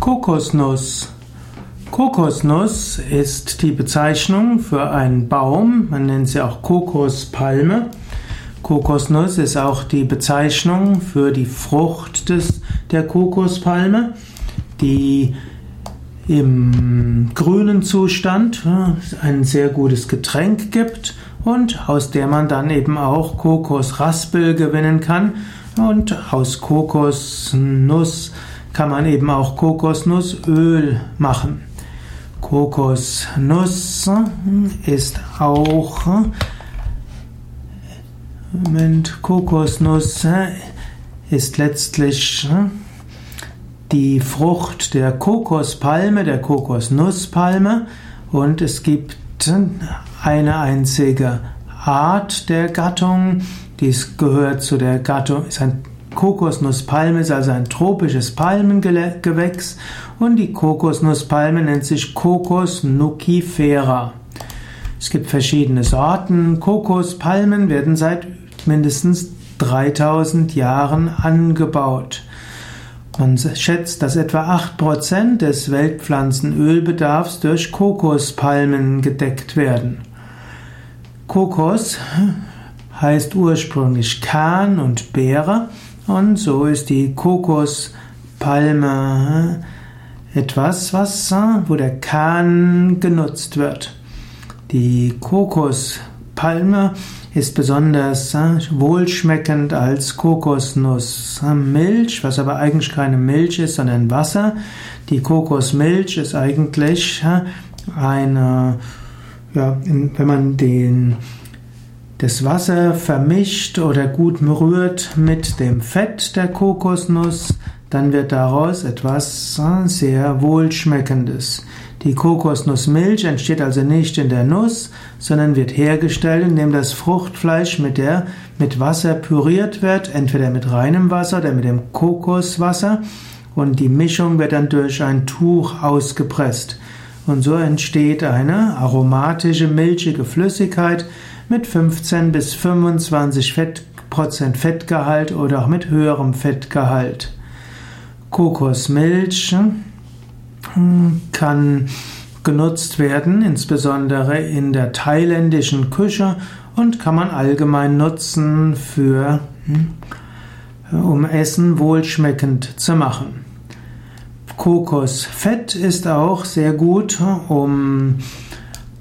Kokosnuss. Kokosnuss ist die Bezeichnung für einen Baum, man nennt sie auch Kokospalme. Kokosnuss ist auch die Bezeichnung für die Frucht des, der Kokospalme, die im grünen Zustand ein sehr gutes Getränk gibt und aus der man dann eben auch Kokosraspel gewinnen kann und aus Kokosnuss kann man eben auch Kokosnussöl machen. Kokosnuss ist auch Moment, Kokosnuss ist letztlich die Frucht der Kokospalme, der Kokosnusspalme und es gibt eine einzige Art der Gattung, dies gehört zu der Gattung, ist ein Kokosnusspalme ist also ein tropisches Palmengewächs und die Kokosnusspalme nennt sich Kokos nucifera. Es gibt verschiedene Sorten. Kokospalmen werden seit mindestens 3000 Jahren angebaut. Man schätzt, dass etwa 8% des Weltpflanzenölbedarfs durch Kokospalmen gedeckt werden. Kokos heißt ursprünglich Kern und Beere und so ist die Kokospalme etwas, was, wo der Kern genutzt wird. Die Kokospalme ist besonders wohlschmeckend als Kokosnussmilch, was aber eigentlich keine Milch ist, sondern Wasser. Die Kokosmilch ist eigentlich eine, ja, wenn man den das Wasser vermischt oder gut rührt mit dem Fett der Kokosnuss, dann wird daraus etwas sehr wohlschmeckendes. Die Kokosnussmilch entsteht also nicht in der Nuss, sondern wird hergestellt, indem das Fruchtfleisch mit der mit Wasser püriert wird, entweder mit reinem Wasser oder mit dem Kokoswasser und die Mischung wird dann durch ein Tuch ausgepresst. Und so entsteht eine aromatische, milchige Flüssigkeit, mit 15 bis 25 Fett, Prozent Fettgehalt oder auch mit höherem Fettgehalt. Kokosmilch hm, kann genutzt werden, insbesondere in der thailändischen Küche und kann man allgemein nutzen für, hm, um Essen wohlschmeckend zu machen. Kokosfett ist auch sehr gut, um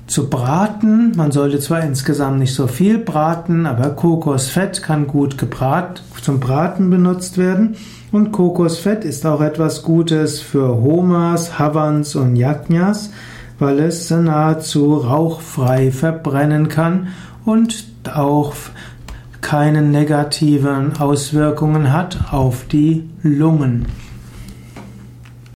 zu braten. Man sollte zwar insgesamt nicht so viel braten, aber Kokosfett kann gut gebrat, zum Braten benutzt werden. Und Kokosfett ist auch etwas Gutes für Homas, Havans und Yajnas, weil es nahezu rauchfrei verbrennen kann und auch keine negativen Auswirkungen hat auf die Lungen.